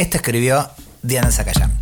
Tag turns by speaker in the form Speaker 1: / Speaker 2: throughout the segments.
Speaker 1: Esto escribió Diana Zacayán.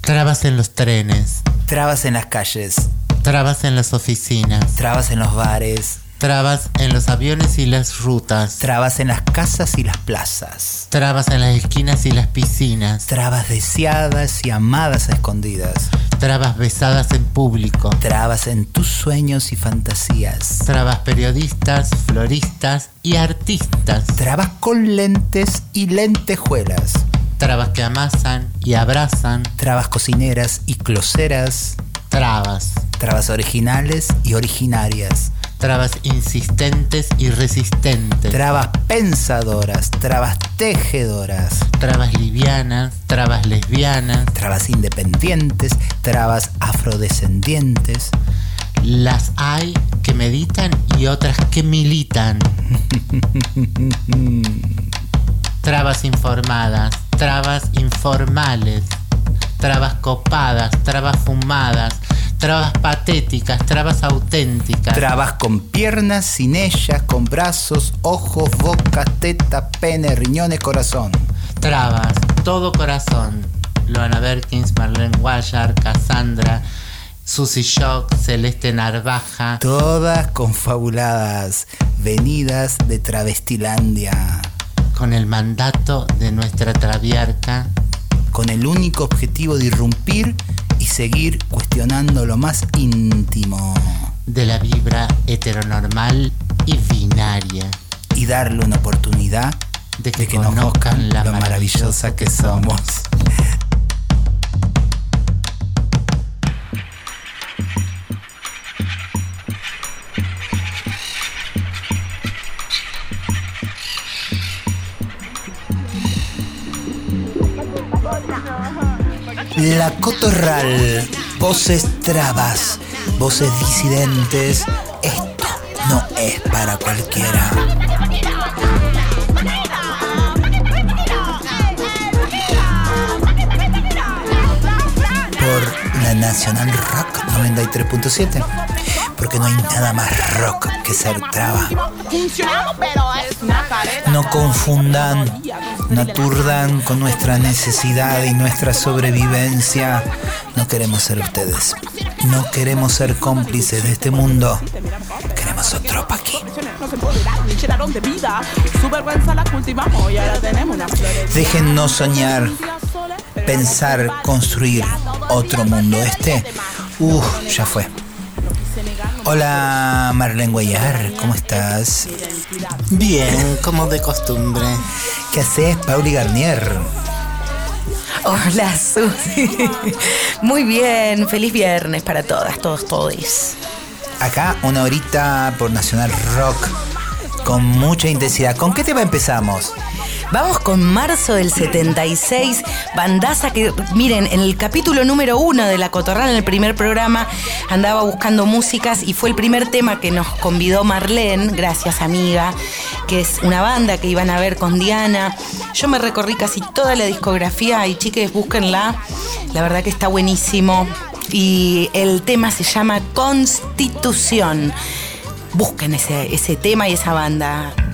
Speaker 2: Trabas en los trenes.
Speaker 1: Trabas en las calles.
Speaker 2: Trabas en las oficinas.
Speaker 1: Trabas en los bares.
Speaker 2: Trabas en los aviones y las rutas.
Speaker 1: Trabas en las casas y las plazas.
Speaker 2: Trabas en las esquinas y las piscinas.
Speaker 1: Trabas deseadas y amadas a escondidas.
Speaker 2: Trabas besadas en público.
Speaker 1: Trabas en tus sueños y fantasías.
Speaker 2: Trabas periodistas, floristas y artistas.
Speaker 1: Trabas con lentes y lentejuelas.
Speaker 2: Trabas que amasan y abrazan.
Speaker 1: Trabas cocineras y closeras.
Speaker 2: Trabas.
Speaker 1: Trabas originales y originarias.
Speaker 2: Trabas insistentes y resistentes.
Speaker 1: Trabas pensadoras, trabas tejedoras.
Speaker 2: Trabas livianas, trabas lesbianas.
Speaker 1: Trabas independientes, trabas afrodescendientes.
Speaker 2: Las hay que meditan y otras que militan. trabas informadas, trabas informales, trabas copadas, trabas fumadas, trabas patéticas, trabas auténticas.
Speaker 1: Trabas con piernas, sin ellas, con brazos, ojos, boca, teta, pene, riñones, corazón.
Speaker 2: Trabas, todo corazón. Loana Berkins, Marlene Guayar, Cassandra, Susy Shock, Celeste Narvaja.
Speaker 1: Todas confabuladas, venidas de Travestilandia.
Speaker 2: Con el mandato de nuestra traviarca.
Speaker 1: Con el único objetivo de irrumpir y seguir cuestionando lo más íntimo
Speaker 2: de la vibra heteronormal y binaria.
Speaker 1: Y darle una oportunidad
Speaker 2: de que, conozcan la
Speaker 1: lo maravillosa que somos. La Cotorral, voces trabas, voces disidentes. Esto no es para cualquiera. Por la Nacional Rock 93.7. Porque no hay nada más rock que ser traba. No confundan, no aturdan con nuestra necesidad y nuestra sobrevivencia. No queremos ser ustedes. No queremos ser cómplices de este mundo. Queremos otro aquí. Déjennos soñar, pensar, construir otro mundo. Este, uff, ya fue. Hola Marlene Guayar, ¿cómo estás?
Speaker 2: Bien, como de costumbre.
Speaker 1: ¿Qué haces, Pauli Garnier?
Speaker 3: Hola, Susi. Muy bien, feliz viernes para todas, todos, todos.
Speaker 1: Acá una horita por Nacional Rock con mucha intensidad. ¿Con qué tema empezamos?
Speaker 3: Vamos con marzo del 76, bandaza que, miren, en el capítulo número uno de La Cotorral, en el primer programa, andaba buscando músicas y fue el primer tema que nos convidó Marlene, gracias amiga, que es una banda que iban a ver con Diana. Yo me recorrí casi toda la discografía y chiques, búsquenla, la verdad que está buenísimo. Y el tema se llama Constitución. Busquen ese, ese tema y esa banda.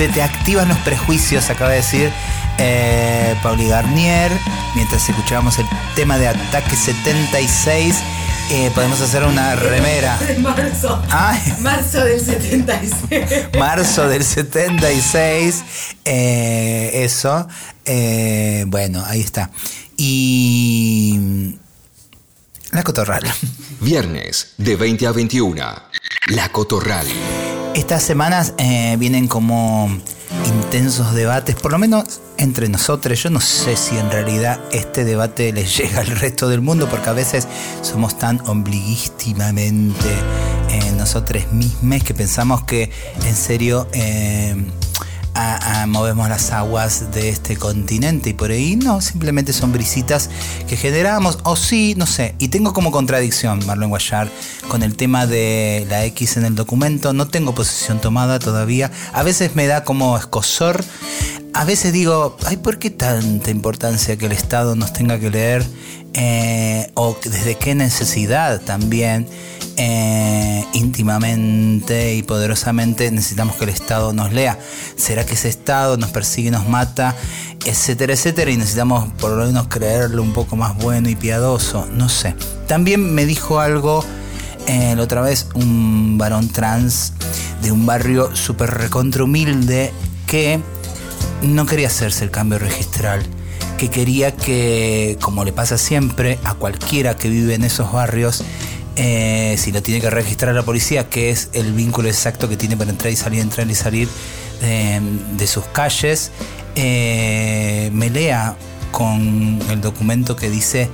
Speaker 1: Se te activan los prejuicios, acaba de decir eh, Pauli Garnier, mientras escuchábamos el tema de Ataque 76. Eh, podemos hacer una remera.
Speaker 3: Marzo.
Speaker 1: Ay.
Speaker 3: Marzo del 76.
Speaker 1: Marzo del 76. eh, eso. Eh, bueno, ahí está. Y. La cotorral.
Speaker 4: Viernes de 20 a 21. La Cotorral.
Speaker 1: Estas semanas eh, vienen como intensos debates, por lo menos entre nosotros. Yo no sé si en realidad este debate les llega al resto del mundo, porque a veces somos tan ombliguístimamente eh, nosotros mismos que pensamos que en serio eh, movemos las aguas de este continente y por ahí no, simplemente son brisitas que generamos, o sí, no sé. Y tengo como contradicción, Marlon Guayar, con el tema de la X en el documento. No tengo posición tomada todavía. A veces me da como escosor. A veces digo, ay, ¿por qué tanta importancia que el Estado nos tenga que leer? Eh, o desde qué necesidad también eh, íntimamente y poderosamente necesitamos que el Estado nos lea. ¿Será que ese Estado nos persigue, nos mata, etcétera, etcétera? Y necesitamos por lo menos creerlo un poco más bueno y piadoso. No sé. También me dijo algo eh, la otra vez un varón trans de un barrio súper recontra humilde que no quería hacerse el cambio registral, que quería que, como le pasa siempre a cualquiera que vive en esos barrios, eh, si lo tiene que registrar la policía, que es el vínculo exacto que tiene para entrar y salir, entrar y salir eh, de sus calles, eh, me lea con el documento que dice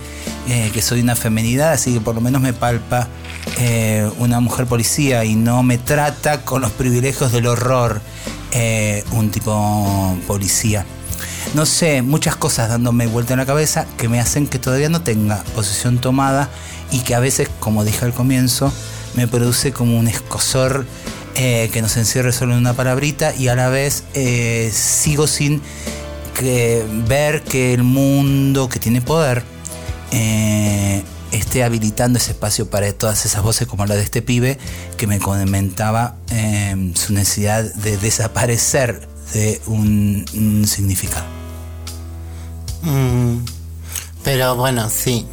Speaker 1: eh, que soy una femenidad, así que por lo menos me palpa una mujer policía y no me trata con los privilegios del horror un tipo policía. No sé, muchas cosas dándome vuelta en la cabeza que me hacen que todavía no tenga posición tomada y que a veces, como dije al comienzo, me produce como un escosor eh, que nos encierre solo en una palabrita y a la vez eh, sigo sin ver que el mundo que tiene poder eh, esté habilitando ese espacio para todas esas voces como la de este pibe que me comentaba eh, su necesidad de desaparecer de un, un significado.
Speaker 2: Mm, pero bueno, sí.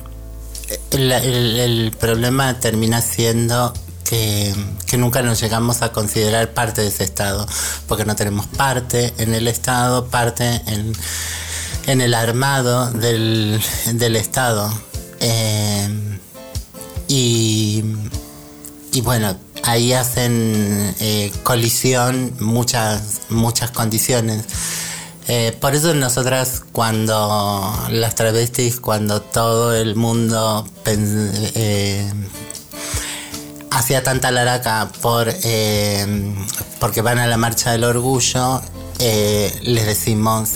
Speaker 2: El, problema termina siendo que, que nunca nos llegamos a considerar parte de ese Estado, porque no tenemos parte en el Estado, parte en, en el armado del, del Estado. Eh, y, y bueno, ahí hacen eh, colisión muchas, muchas condiciones. Eh, por eso nosotras cuando las travestis, cuando todo el mundo eh, hacía tanta laraca por eh, porque van a la marcha del orgullo, les decimos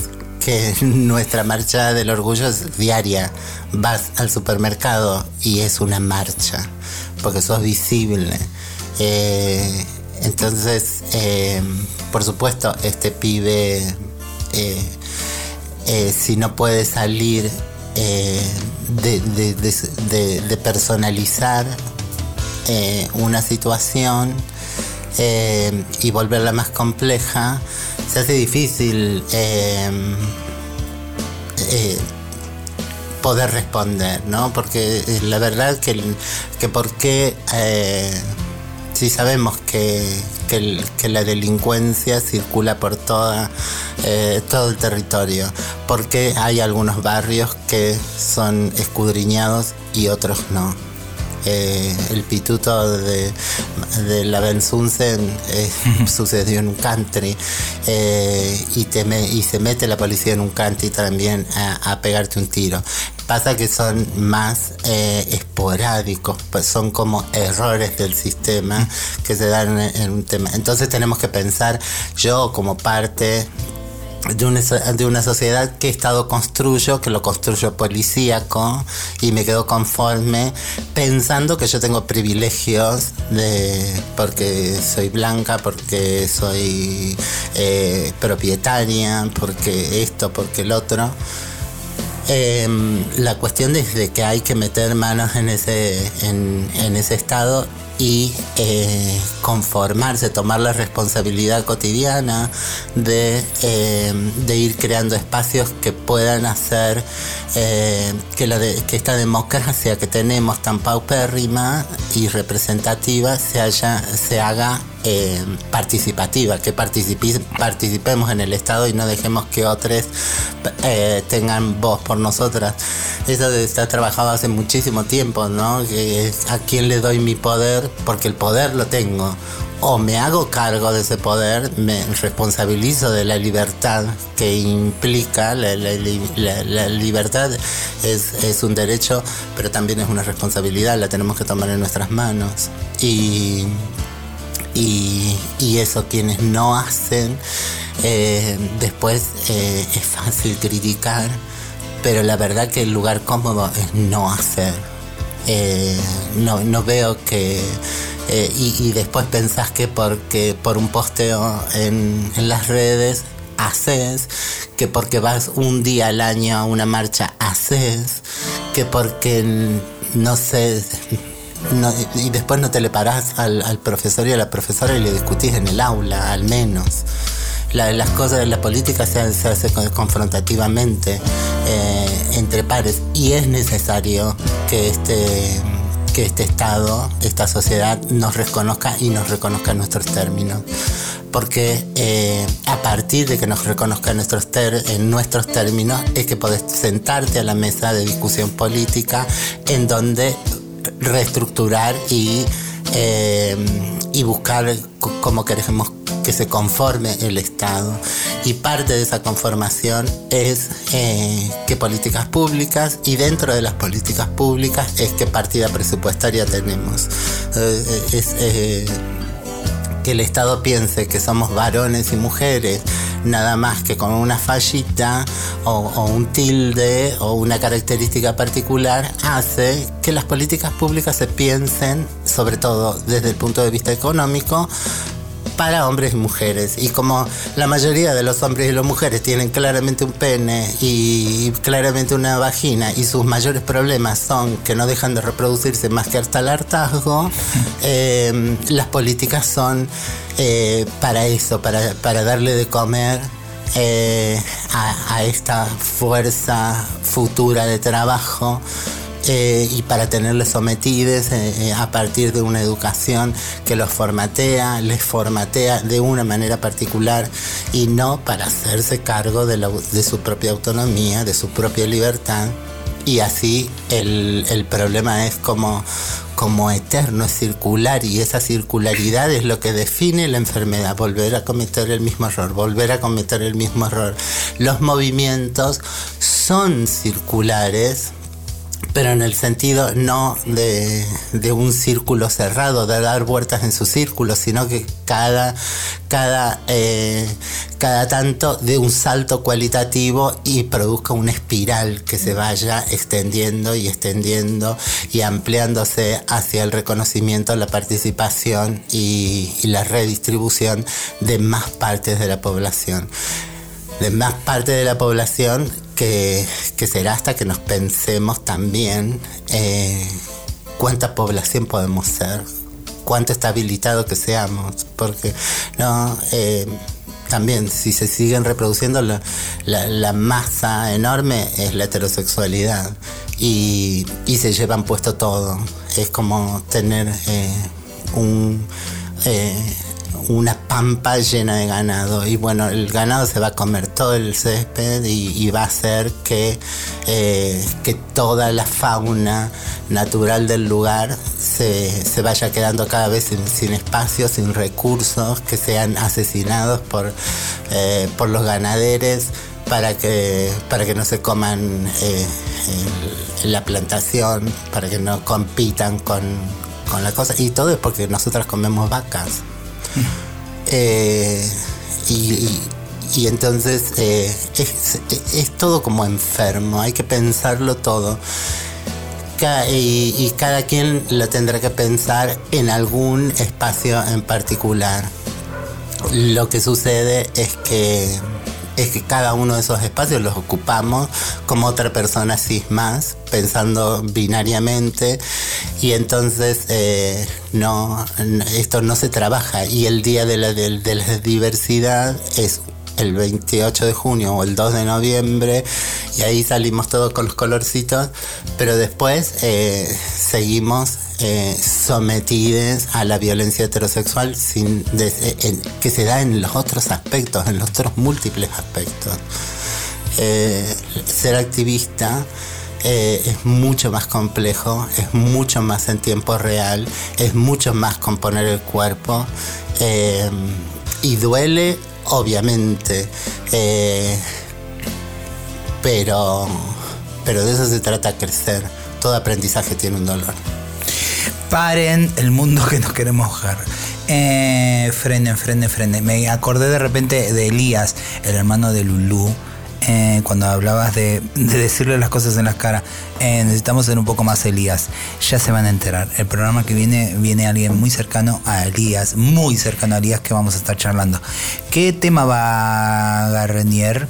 Speaker 2: que nuestra marcha del orgullo es diaria. Vas al supermercado y es una marcha, porque sos visible. Entonces, por supuesto, este pibe, eh, eh, si no puede salir eh, de, personalizar una situación y volverla más compleja, se hace difícil poder responder, ¿no? Porque la verdad que, que por qué, si sabemos que, que la delincuencia circula por toda, eh, todo el territorio, ¿por qué hay algunos barrios que son escudriñados y otros no? Eh, el pituto de, de la Benzunsen eh, sucedió en un country eh, y, te me- y se mete la policía en un country también a, a pegarte un tiro. Pasa que son más esporádicos, pues son como errores del sistema que se dan en, en un tema. Entonces tenemos que pensar, yo como parte de una, de una sociedad que Estado construyo, que lo construyo policíaco y me quedo conforme pensando que yo tengo privilegios de porque soy blanca, porque soy eh, propietaria, porque esto, porque el otro. Em, la cuestión es de que hay que meter manos en ese, en, en ese estado y eh, conformarse, tomar la responsabilidad cotidiana de, eh, de, ir creando espacios que puedan hacer eh, que, la que esta democracia que tenemos tan paupérrima y representativa se, haya, se haga participativa, que participemos en el Estado y no dejemos que otros tengan voz por nosotras. Eso está trabajado hace muchísimo tiempo, ¿no? ¿A quién le doy mi poder? Porque el poder lo tengo. O me hago cargo de ese poder, me responsabilizo de la libertad que implica. La, libertad es, un derecho, pero también es una responsabilidad, la tenemos que tomar en nuestras manos. Y, y, eso quienes no hacen, eh, después eh, es fácil criticar, pero la verdad que el lugar cómodo es no hacer. Eh, no, veo que... Eh, y, después pensás que porque por un posteo en, las redes haces, que porque vas un día al año a una marcha haces, que porque no sé, y después no te le parás al, profesor y a la profesora y le discutís en el aula, al menos. Las cosas de la política se, se hace confrontativamente eh, entre pares y es necesario que este que este Estado, esta sociedad nos reconozca y nos reconozca nuestros términos. Porque eh, a partir de que nos reconozca nuestros en nuestros términos es que podés sentarte a la mesa de discusión política en donde reestructurar y, eh, y buscar cómo queremos que se conforme el Estado. Y parte de esa conformación es eh, qué políticas públicas y dentro de las políticas públicas es qué partida presupuestaria tenemos. Eh, es, eh, que el Estado piense que somos varones y mujeres, nada más que con una fallita o, o, un tilde o una característica particular, hace que las políticas públicas se piensen, sobre todo desde el punto de vista económico, para hombres y mujeres. Y como la mayoría de los hombres y las mujeres tienen claramente un pene y claramente una vagina y sus mayores problemas son que no dejan de reproducirse más que hasta el hartazgo, eh, las políticas son eh, para eso, para, para darle de comer eh, a, a, esta fuerza futura de trabajo eh, y para tenerles sometidos eh, eh, a partir de una educación que los formatea, les formatea de una manera particular y no para hacerse cargo de, su propia autonomía, de su propia libertad. Y así el, el problema es como, como eterno, es circular y esa circularidad es lo que define la enfermedad, volver a cometer el mismo error, volver a cometer el mismo error. Los movimientos son circulares, pero en el sentido no de, un círculo cerrado, de dar vueltas en su círculo, sino que cada, cada, eh, cada tanto de un salto cualitativo y produzca una espiral que se vaya extendiendo y extendiendo y ampliándose hacia el reconocimiento, la participación y, la redistribución de más partes de la población. De más partes de la población que, será hasta que nos pensemos también eh, cuánta población podemos ser, cuánto está habilitado que seamos, porque no eh, también si se siguen reproduciendo la, masa enorme es la heterosexualidad y, se llevan puesto todo. Es como tener eh, un una pampa llena de ganado y bueno, el ganado se va a comer todo el césped y, va a hacer que, eh, que toda la fauna natural del lugar se, vaya quedando cada vez sin, espacio, sin recursos, que sean asesinados por, eh, por los ganaderos para que, para que no se coman eh, la plantación, para que no compitan con, con la cosa. Y todo es porque nosotras comemos vacas. Eh, y, entonces eh, es, todo como enfermo, hay que pensarlo todo. y, cada quien lo tendrá que pensar en algún espacio en particular. Lo que sucede es que es que cada uno de esos espacios los ocupamos como otra persona cis más, pensando binariamente y entonces eh, no, esto no se trabaja. Y el día de la, de la diversidad es el 28 de junio o el 2 de noviembre y ahí salimos todos con los colorcitos, pero después eh, seguimos eh, sometidos a la violencia heterosexual sin eh, que se da en los otros aspectos, en los otros múltiples aspectos. ser activista es mucho más complejo, es mucho más en tiempo real, es mucho más componer el cuerpo y duele obviamente. Eh, pero, pero de eso se trata crecer. Todo aprendizaje tiene un dolor.
Speaker 1: Paren el mundo que nos queremos jugar. Eh, frenen, frenen, frenen. Me acordé de repente de Elías, el hermano de Lulú eh, cuando hablabas de, decirle las cosas en las caras, eh, necesitamos ser un poco más Elías. Ya se van a enterar. El programa que viene, viene alguien muy cercano a Elías, muy cercano a Elías, que vamos a estar charlando. ¿Qué tema va Garnier?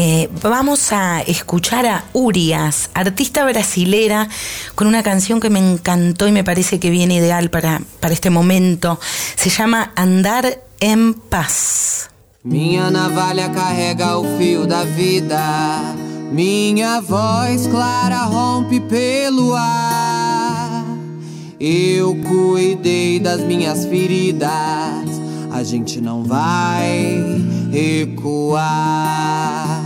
Speaker 3: Eh, vamos a escuchar a Urias, artista brasilera, con una canción que me encantó y me parece que viene ideal para, este momento. Se llama Andar en Paz.
Speaker 5: Minha navalha carrega o fio da vida. Minha voz clara rompe pelo ar. Eu cuidei das minhas feridas. A gente não vai recuar.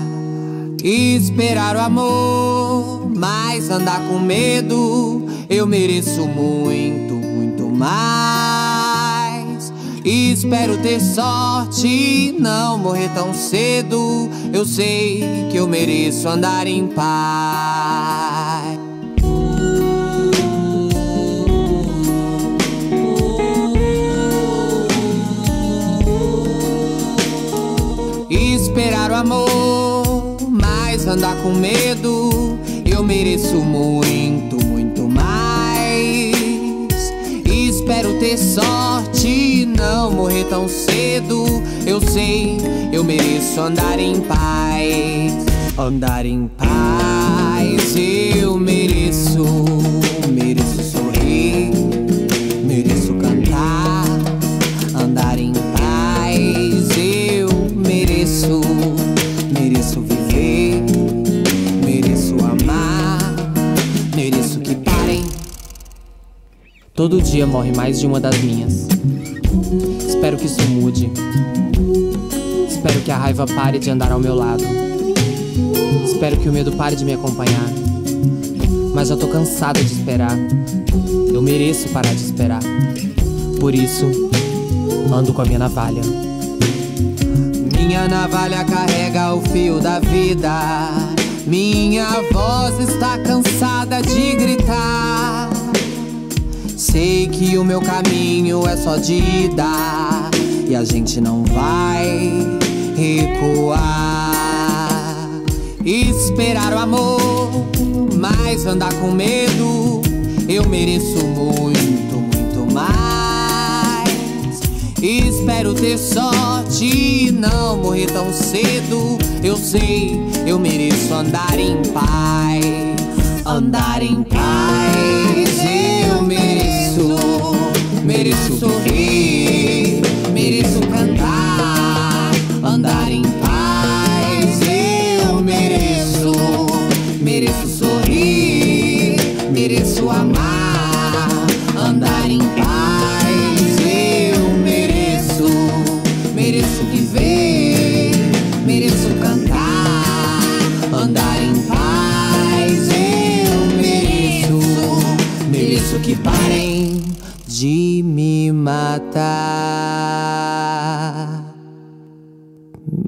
Speaker 5: Esperar o amor, mas andar com medo. Eu mereço muito, muito mais. Espero ter sorte não morrer tão cedo. Eu sei que eu mereço andar em paz. Andar com medo. Eu mereço muito, muito mais. Espero ter sorte não morrer tão cedo. Eu sei, eu mereço andar em paz. Andar em paz, eu. Mereço Todo dia morre mais de uma das minhas. Espero que isso mude. Espero que a raiva pare de andar ao meu lado. Espero que o medo pare de me acompanhar. Mas já tô cansada de esperar. Eu mereço parar de esperar. Por isso, ando com a minha navalha. Minha navalha carrega o fio da vida. Minha voz está cansada de gritar. Sei que o meu caminho é só de ida e a gente não vai recuar. Esperar o amor, mas andar com medo. Eu mereço muito, muito mais. Espero ter sorte e não morrer tão cedo. Eu sei, eu mereço andar em paz. Andar em paz, eu mereço mereço sorrir,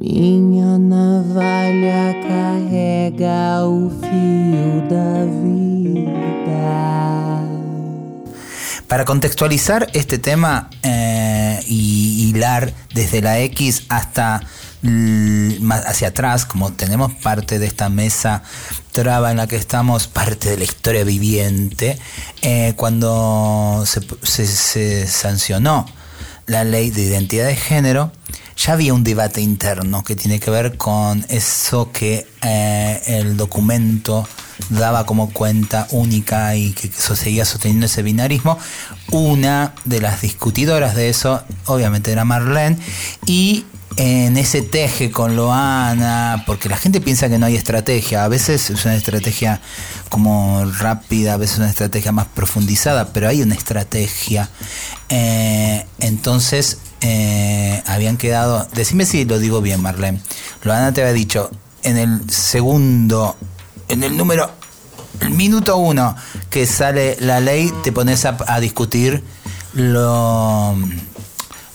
Speaker 5: Minha carrega fio da vida.
Speaker 1: Para contextualizar este tema eh, y hilar desde la X hasta hacia atrás, como tenemos parte de esta mesa en la que estamos, parte de la historia viviente, eh, cuando se, sancionó la ley de identidad de género, ya había un debate interno que tiene que ver con eso que eh, el documento daba como cuenta única y que, seguía sosteniendo ese binarismo. Una de las discutidoras de eso, obviamente, era Marlene, y en ese teje con Loana, porque la gente piensa que no hay estrategia, a veces es una estrategia como rápida, a veces es una estrategia más profundizada, pero hay una estrategia. Eh, entonces, eh, habían quedado, decime si lo digo bien, Marlene, Loana te había dicho, en el segundo, en el número, el minuto uno que sale la ley, te pones a, discutir lo,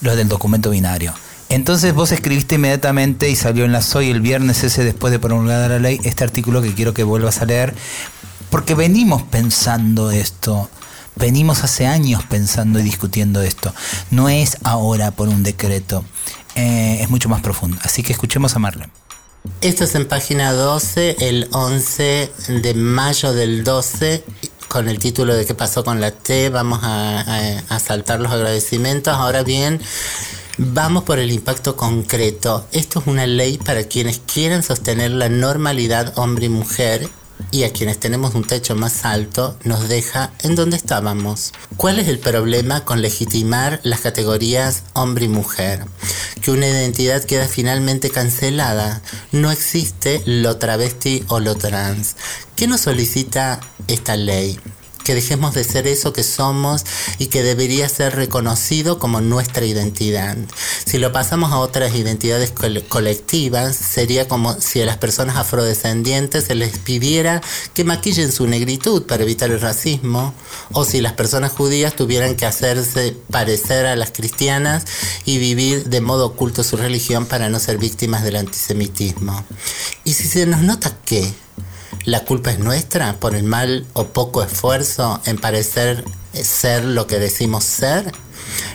Speaker 1: lo del documento binario. Entonces vos escribiste inmediatamente y salió en la SOY el viernes ese después de promulgada la ley este artículo que quiero que vuelvas a leer porque venimos pensando esto, venimos hace años pensando y discutiendo esto. No es ahora por un decreto, eh, es mucho más profundo. Así que escuchemos a Marlene.
Speaker 2: Esto es en página 12, el 11 de mayo del 12, con el título de ¿Qué pasó con la T? Vamos a saltar los agradecimientos. Ahora bien, Vamos por el impacto concreto. Esto es una ley para quienes quieran sostener la normalidad hombre y mujer y a quienes tenemos un techo más alto nos deja en donde estábamos. ¿Cuál es el problema con legitimar las categorías hombre y mujer? Que una identidad queda finalmente cancelada. No existe lo travesti o lo trans. ¿Qué nos solicita esta ley? Que dejemos de ser eso que somos y que debería ser reconocido como nuestra identidad. Si lo pasamos a otras identidades colectivas, sería como si a las personas afrodescendientes se les pidiera que maquillen su negritud para evitar el racismo, o si las personas judías tuvieran que hacerse parecer a las cristianas y vivir de modo oculto su religión para no ser víctimas del antisemitismo. Y si se nos nota que la culpa es nuestra por el mal o poco esfuerzo en parecer ser lo que decimos ser.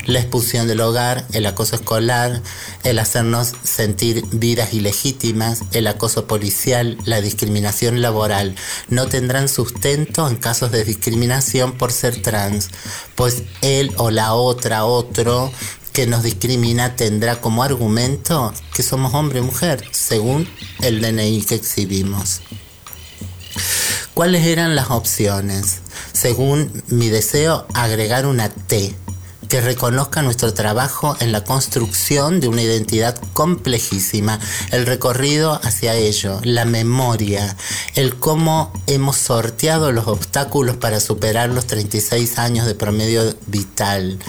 Speaker 2: La expulsión del hogar, el acoso escolar, el hacernos sentir vidas ilegítimas, el acoso policial, la discriminación laboral, no tendrán sustento en casos de discriminación por ser trans, pues él o la otra, otro, que nos discrimina tendrá como argumento que somos hombre y mujer, según el DNI que exhibimos. ¿Cuáles eran las opciones? Según mi deseo, agregar una T que reconozca nuestro trabajo en la construcción de una identidad complejísima, el recorrido hacia ello, la memoria, el cómo hemos sorteado los obstáculos para superar los 36 años de promedio vital,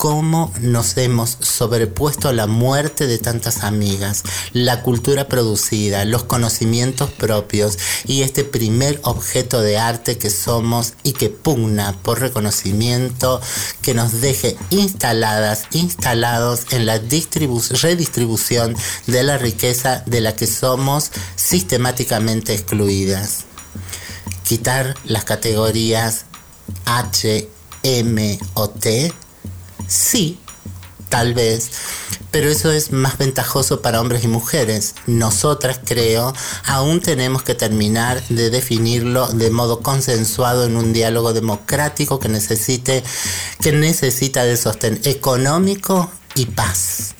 Speaker 2: cómo nos hemos sobrepuesto a la muerte de tantas amigas, la cultura producida, los conocimientos propios y este primer objeto de arte que somos y que pugna por reconocimiento que nos deje instaladas, instalados en la redistribución de la riqueza de la que somos sistemáticamente excluidas. Quitar las categorías H, M o T Sí, tal vez, pero eso es más ventajoso para hombres y mujeres. Nosotras, creo, aún tenemos que terminar de definirlo de modo consensuado en un diálogo democrático que necesite, que necesita de sostén económico y paz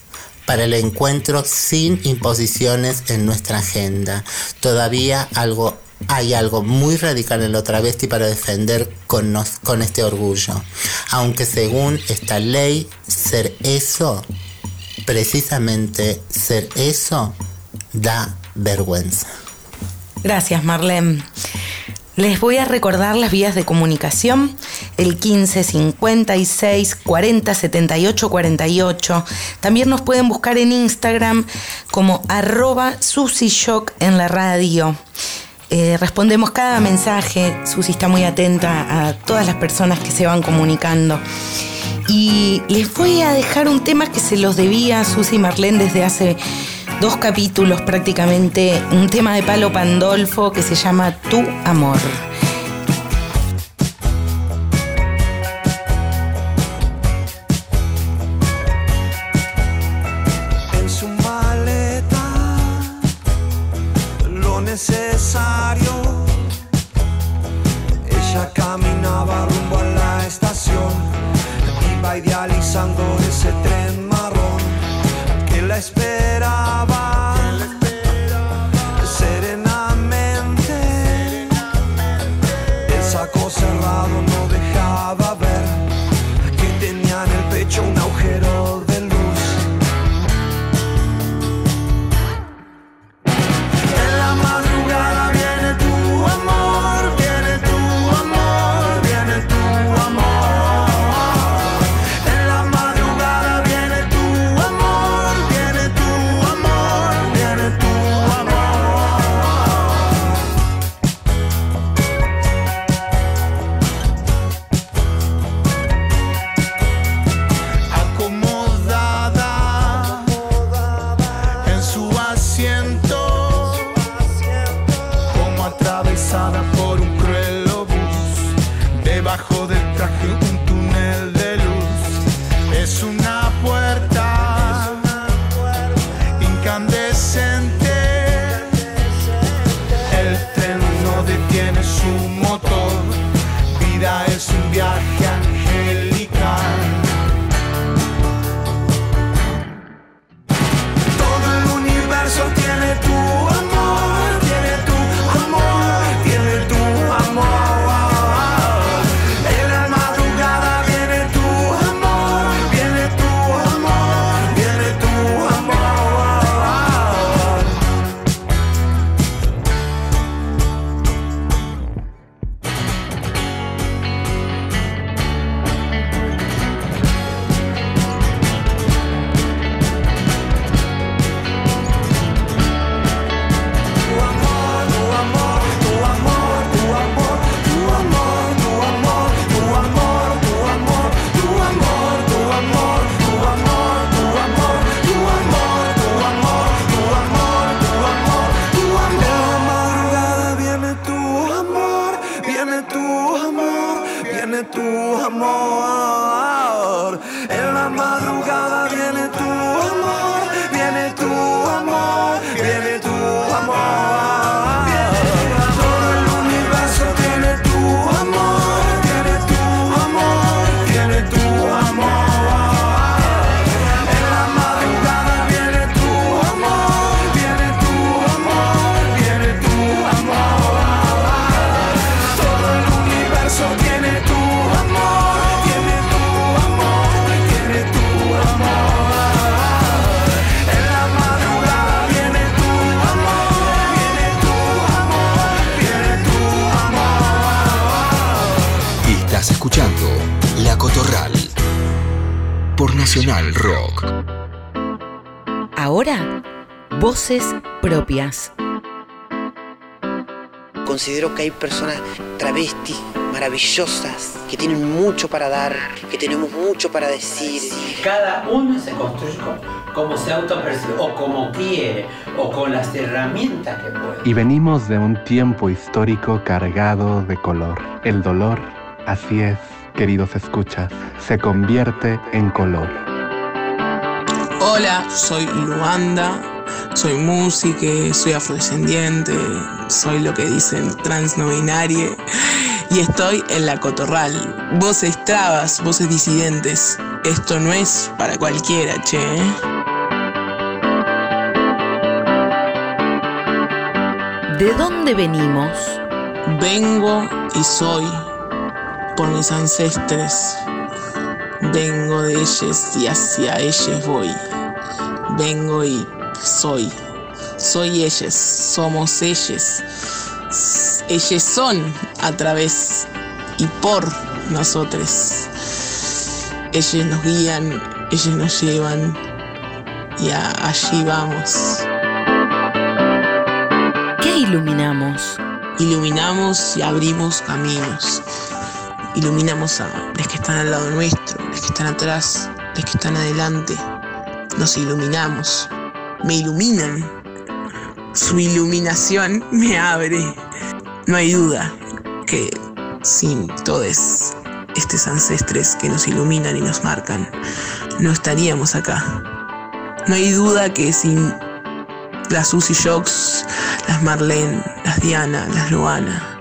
Speaker 2: para el encuentro sin imposiciones en nuestra agenda. Todavía algo hay algo muy radical en lo travesti para defender con, con este orgullo. Aunque según esta ley, ser eso, precisamente ser eso, da vergüenza.
Speaker 3: Gracias, Marlene. Les voy a recordar las vías de comunicación, el 15 56 40 78 48. También nos pueden buscar en Instagram como arroba susishock en la radio. Eh, respondemos cada mensaje. Susi está muy atenta a todas las personas que se van comunicando. Y les voy a dejar un tema que se los debía a Susi Marlene desde hace dos capítulos prácticamente, un tema de Palo Pandolfo que se llama Tu Amor.
Speaker 6: Esperaba serenamente
Speaker 7: Considero que hay personas travestis maravillosas que tienen mucho para dar, que tenemos mucho para decir.
Speaker 8: Cada uno se construye como, como se autopercibe, o como quiere, o con las herramientas que puede.
Speaker 9: Y venimos de un tiempo histórico cargado de color. El dolor, así es, queridos escuchas, se convierte en color.
Speaker 10: Hola, soy Luanda, soy música, soy afrodescendiente, soy lo que dicen trans no binaria y estoy en la cotorral. Voces trabas, voces disidentes. Esto no es para cualquiera, che. ¿eh?
Speaker 3: ¿De dónde venimos?
Speaker 10: Vengo y soy por mis ancestres. Vengo de ellos y hacia ellos voy. Vengo y soy. Soy ellos, somos ellos. Ellos son a través y por nosotros. Ellos nos guían, ellos nos llevan y a- allí vamos.
Speaker 3: ¿Qué iluminamos?
Speaker 10: Iluminamos y abrimos caminos. Iluminamos a los que están al lado nuestro, los que están atrás, los que están adelante. Nos iluminamos. Me iluminan. Su iluminación me abre. No hay duda que sin todos estos ancestres que nos iluminan y nos marcan, no estaríamos acá. No hay duda que sin las Susie Shocks, las Marlene, las Diana, las Loana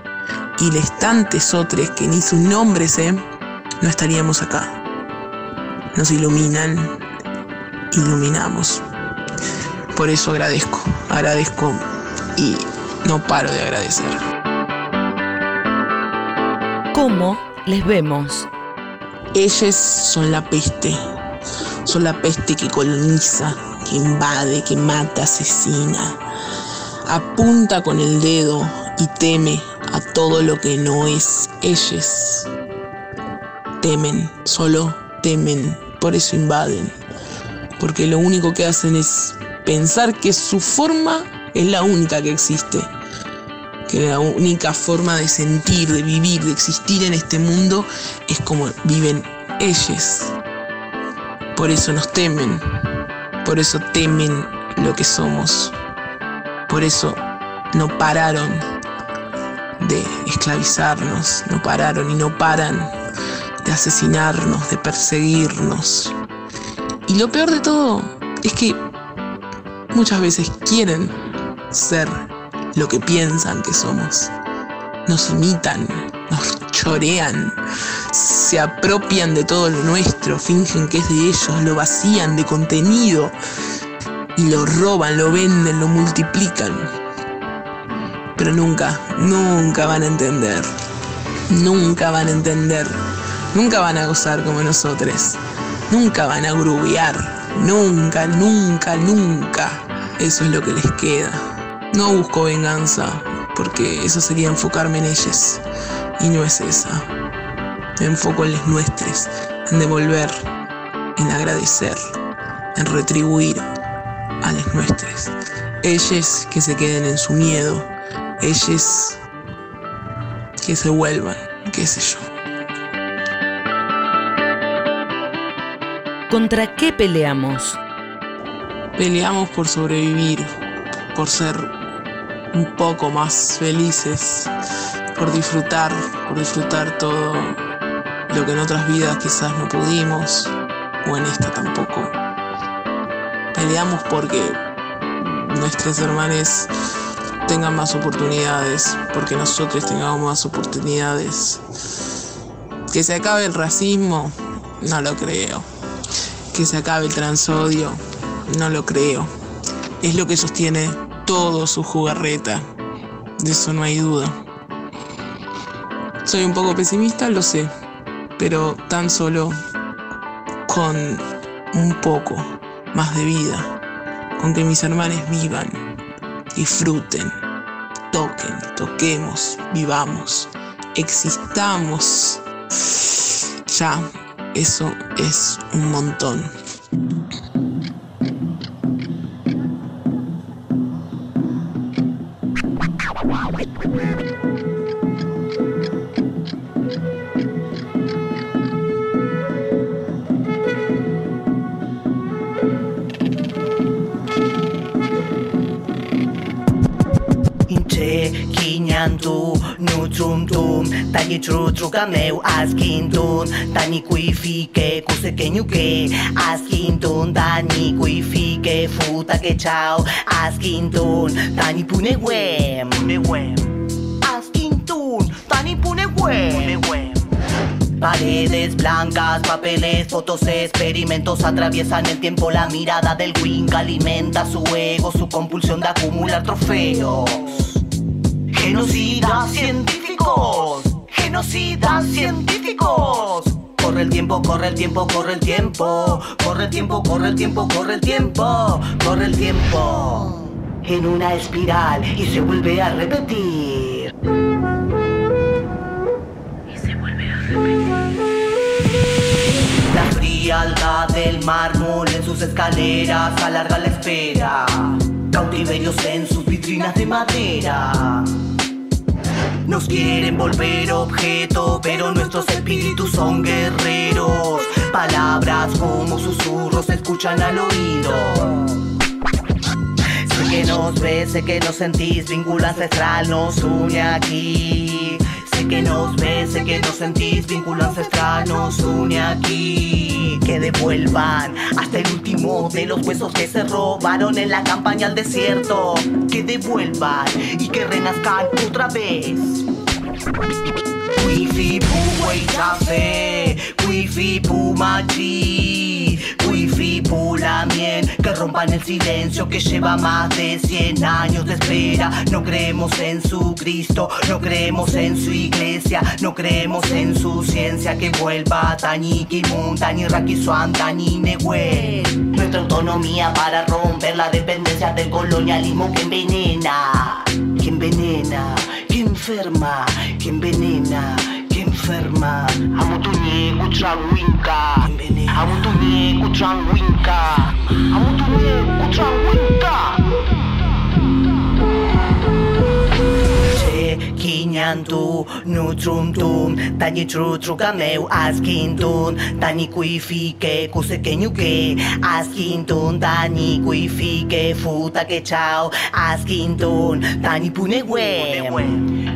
Speaker 10: y les tantos otros que ni sus nombres sé, no estaríamos acá. Nos iluminan, iluminamos. Por eso agradezco, agradezco y no paro de agradecer.
Speaker 3: ¿Cómo les vemos?
Speaker 10: Ellos son la peste. Son la peste que coloniza, que invade, que mata, asesina. Apunta con el dedo y teme a todo lo que no es ellos. Temen, solo temen, por eso invaden. Porque lo único que hacen es pensar que su forma es la única que existe. Que la única forma de sentir, de vivir, de existir en este mundo es como viven ellos. Por eso nos temen. Por eso temen lo que somos. Por eso no pararon de esclavizarnos. No pararon y no paran
Speaker 11: de asesinarnos, de perseguirnos. Y lo peor de todo es que muchas veces quieren ser lo que piensan que somos. Nos imitan, nos chorean, se apropian de todo lo nuestro, fingen que es de ellos, lo vacían de contenido y lo roban, lo venden, lo multiplican. Pero nunca, nunca van a entender. Nunca van a entender. Nunca van a gozar como nosotros. Nunca van a grubear. Nunca, nunca, nunca. Eso es lo que les queda. No busco venganza, porque eso sería enfocarme en ellos. Y no es esa. Me enfoco en los nuestros, en devolver, en agradecer, en retribuir a los nuestros. Ellos que se queden en su miedo, ellos que se vuelvan, qué sé yo.
Speaker 3: ¿Contra qué peleamos?
Speaker 11: Peleamos por sobrevivir, por ser un poco más felices, por disfrutar, por disfrutar todo lo que en otras vidas quizás no pudimos, o en esta tampoco. Peleamos porque nuestros hermanos tengan más oportunidades, porque nosotros tengamos más oportunidades. Que se acabe el racismo, no lo creo. Que se acabe el transodio, no lo creo. Es lo que sostiene todo su jugarreta. De eso no hay duda. Soy un poco pesimista, lo sé, pero tan solo con un poco más de vida, con que mis hermanos vivan, disfruten, toquen, toquemos, vivamos, existamos. Ya, eso es un montón.
Speaker 12: Nutrum tum, tani tru truka meu, askintun, tani kuifike, kuse kenyuke, askintun, tani kuifike, futa que chao, askintun, tani pune wem, pune wem, askintun, tani pune wem, pune wem. Paredes blancas, papeles, fotos, experimentos atraviesan el tiempo. La mirada del Wing alimenta su ego, su compulsión de acumular trofeos. Genocidas científicos, genocidas científicos. Corre el tiempo, corre el tiempo, corre el tiempo. Corre el tiempo, corre el tiempo, corre el tiempo. Corre el tiempo. En una espiral y se vuelve a repetir. La frialdad del mármol en sus escaleras alarga la espera. Cautiverios en sus vitrinas de madera. Nos quieren volver objeto, pero nuestros espíritus son guerreros. Palabras como susurros se escuchan al oído. Sé que nos ves, sé que nos sentís, vínculo ancestral nos une aquí. Sé que nos ves, sé que nos sentís, vínculo ancestral nos une aquí. Que devuelvan hasta el último de los huesos que se robaron en la campaña al desierto. Que devuelvan y que renazcan otra vez. Wifi Puway Café, Wifi Pumachi, Que rompan el silencio que lleva más de 100 años de espera. No creemos en su Cristo, no creemos en su iglesia, no creemos en su ciencia que vuelva Tani Kimun, Tani Rakisuan, Tani Nehue. Nuestra autonomía para romper la dependencia del colonialismo que envenena, que envenena, que enferma, que envenena, que enferma. Kuchangwinka, amutunye kuchangwinka, amutunye kuchangwinka. Che, kinyantu, nutrum tum, tani tru trukameu, askintun, tani kuifike, kuse kenyuke, askintun, tani kuifike, futa que chao, askintun, tani pune wem.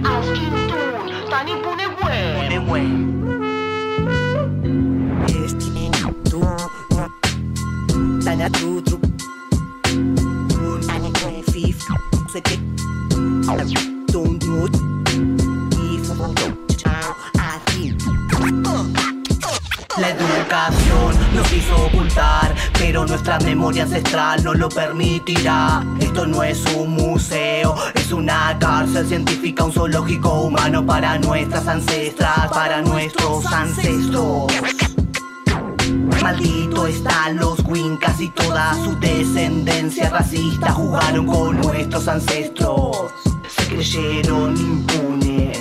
Speaker 12: Askintun, tani pune wem. La educación nos hizo ocultar, pero nuestra memoria ancestral no lo permitirá. Esto no es un museo, es una cárcel científica, un zoológico humano para nuestras ancestras, para nuestros ancestros. Maldito están los Wincas y toda su descendencia racista jugaron con nuestros ancestros. Se creyeron impunes,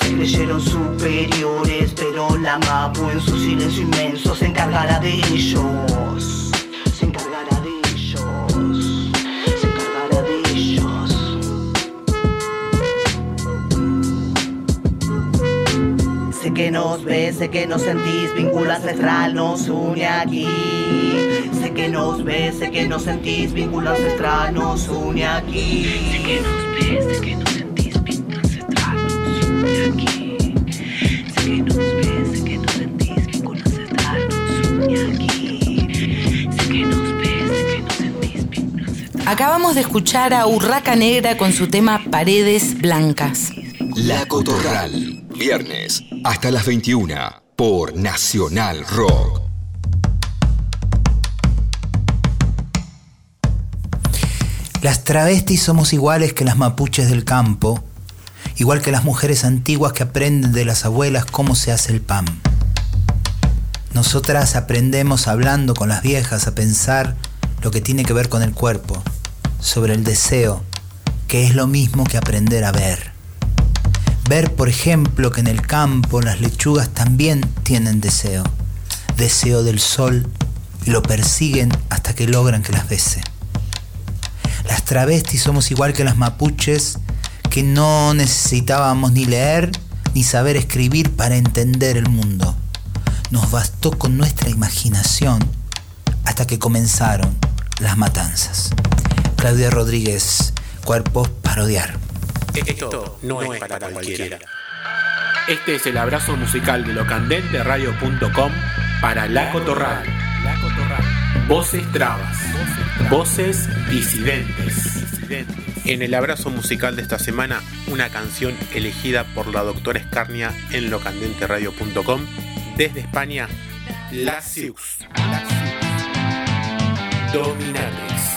Speaker 12: se creyeron superiores, pero la Mapu en su silencio inmenso se encargará de ellos. Que nos ves, sé que nos sentís, vínculo ancestral nos une aquí. Sé que nos ves, sé que nos sentís, vínculo ancestral nos une aquí. Sé que nos ves, sé que nos sentís, vínculo ancestral nos une aquí. Sé que nos ves, sé que nos sentís, vínculo ancestral nos une aquí. Sé que nos ves, sé que nos sentís, vínculo ancestral.
Speaker 3: Acabamos de escuchar a Urraca Negra con su tema Paredes Blancas.
Speaker 4: La Cotorral. Viernes hasta las 21 por Nacional Rock.
Speaker 1: Las travestis somos iguales que las mapuches del campo, igual que las mujeres antiguas que aprenden de las abuelas cómo se hace el pan. Nosotras aprendemos hablando con las viejas a pensar lo que tiene que ver con el cuerpo, sobre el deseo, que es lo mismo que aprender a ver. Ver, por ejemplo, que en el campo las lechugas también tienen deseo, deseo del sol, y lo persiguen hasta que logran que las bese. Las travestis somos igual que las mapuches, que no necesitábamos ni leer ni saber escribir para entender el mundo. Nos bastó con nuestra imaginación hasta que comenzaron las matanzas. Claudia Rodríguez, Cuerpos para odiar.
Speaker 13: Esto no es para cualquiera. Este es el abrazo musical de locandenteradio.com para La Cotorral. Voces trabas. Voces disidentes. En el abrazo musical de esta semana, una canción elegida por la doctora Escarnia en locandenteradio.com. Desde España, La Siux. Dominatrix.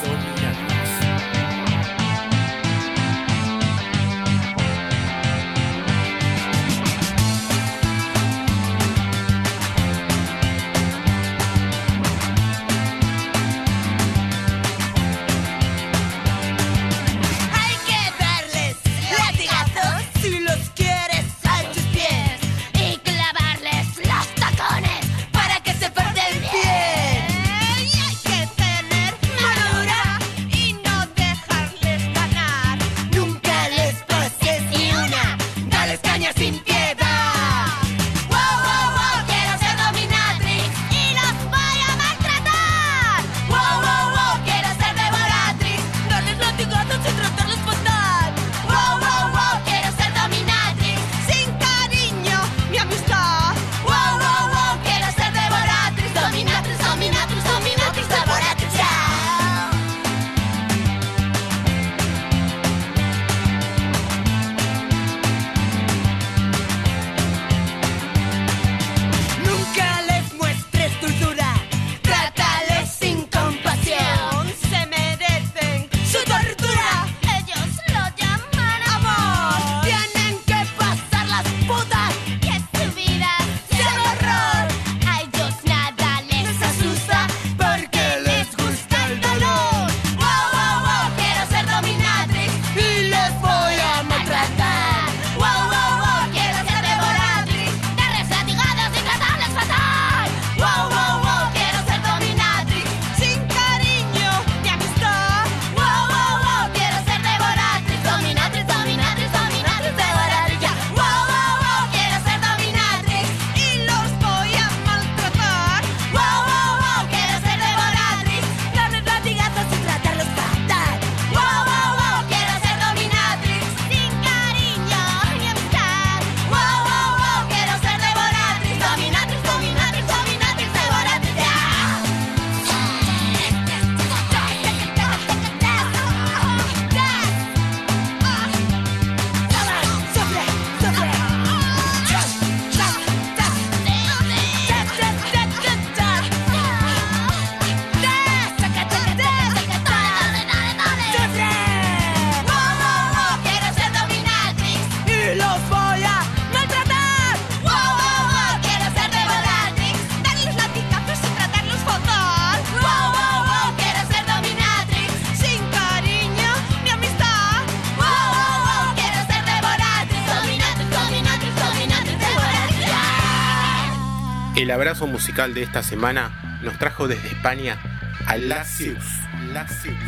Speaker 13: Abrazo musical de esta semana nos trajo desde España a Lasius,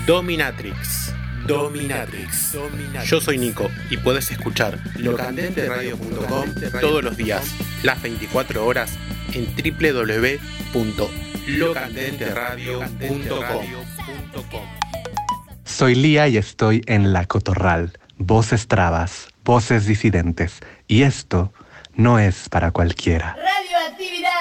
Speaker 13: Dominatrix. Dominatrix. Yo soy Nico y puedes escuchar locandenteradio.com todos los días, las 24 horas en www.locandenteradio.com.
Speaker 9: Soy Lía y estoy en La Cotorral. Voces trabas, voces disidentes. Y esto no es para cualquiera.
Speaker 14: Radioactividad.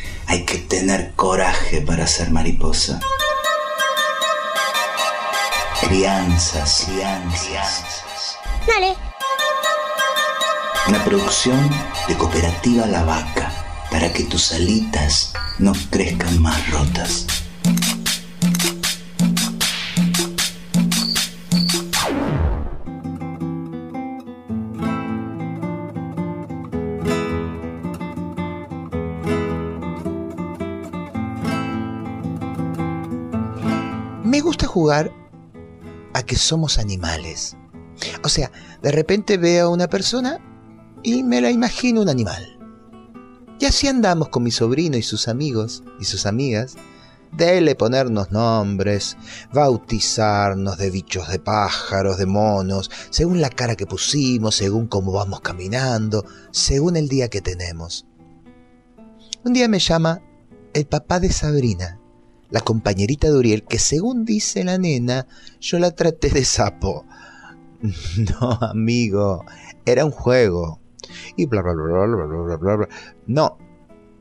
Speaker 1: hay que tener coraje para ser mariposa. Crianzas, crianzas.
Speaker 14: Dale.
Speaker 1: Una producción de Cooperativa La Vaca para que tus alitas no crezcan más rotas.
Speaker 15: Jugar a que somos animales. O sea, de repente veo a una persona y me la imagino un animal. Y así andamos con mi sobrino y sus amigos y sus amigas. Dele ponernos nombres, bautizarnos de bichos de pájaros, de monos, según la cara que pusimos, según cómo vamos caminando, según el día que tenemos. Un día me llama el papá de Sabrina, la compañerita de Uriel, que según dice la nena, yo la traté de sapo. No, amigo, era un juego. Y bla, bla, bla, bla, bla, bla, bla, bla. No,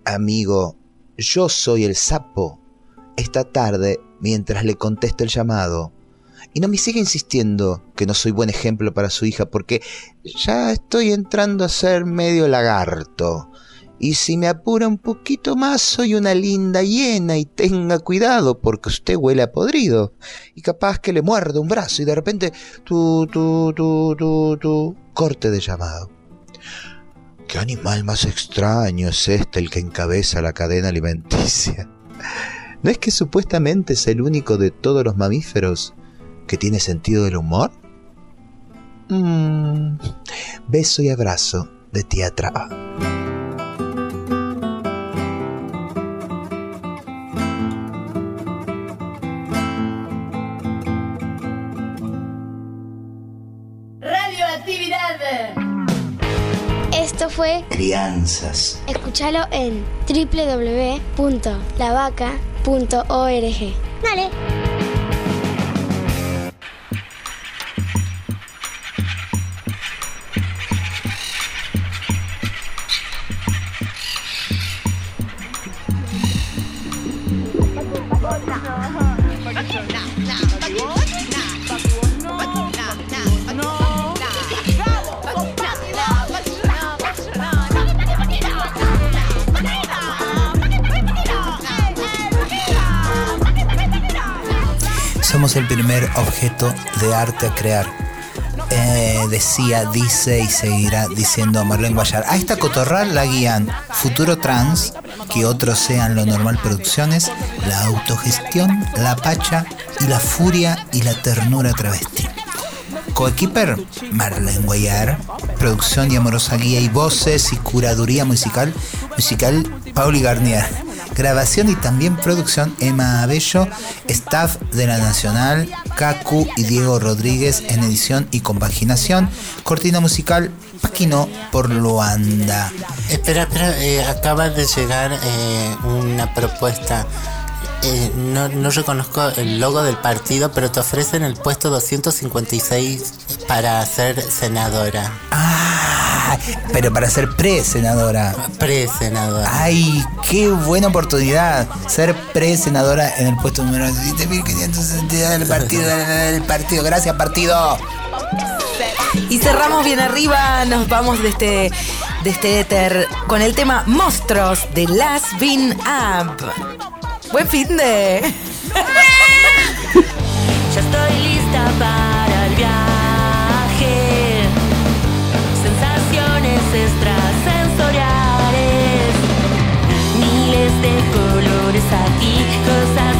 Speaker 15: amigo, yo soy el sapo. Esta tarde, mientras le contesto el llamado. Y no me sigue insistiendo que no soy buen ejemplo para su hija, porque ya estoy entrando a ser medio lagarto. Y si me apura un poquito más, soy una linda hiena y tenga cuidado porque usted huele a podrido. Y capaz que le muerda un brazo y de repente, tu, tu, tu, tu, tu, corte de llamado. ¿Qué animal más extraño es este el que encabeza la cadena alimenticia? ¿No es que supuestamente es el único de todos los mamíferos que tiene sentido del humor? Mm, beso y abrazo de tía Traba.
Speaker 14: Fue
Speaker 1: Crianzas.
Speaker 14: Escúchalo en www.lavaca.org. Dale.
Speaker 1: Objeto de arte a crear. Eh, decía, dice y seguirá diciendo Marlene Guayar. A esta cotorral la guían Futuro Trans, que otros sean lo normal producciones, la autogestión, la pacha y la furia y la ternura travesti. Coequiper, Marlene Guayar. Producción y amorosa guía y voces y curaduría musical, musical Pauli Garnier. Grabación y también producción Emma Abello, staff de la Nacional, Cacu y Diego Rodríguez en edición y compaginación, cortina musical Paquino por Luanda.
Speaker 2: Espera, espera, eh, acaba de llegar eh, una propuesta. Eh, no, no reconozco el logo del partido, pero te ofrecen el puesto 256 para ser senadora.
Speaker 1: Ah, pero para ser pre-senadora.
Speaker 2: Pre-senadora.
Speaker 1: Ay, qué buena oportunidad. Ser pre-senadora en el puesto número 7562 del partido. Del partido. Gracias, partido.
Speaker 3: Y cerramos bien arriba, nos vamos de este, de este éter con el tema Monstruos de Last Been Up. Buen fin de. びくさ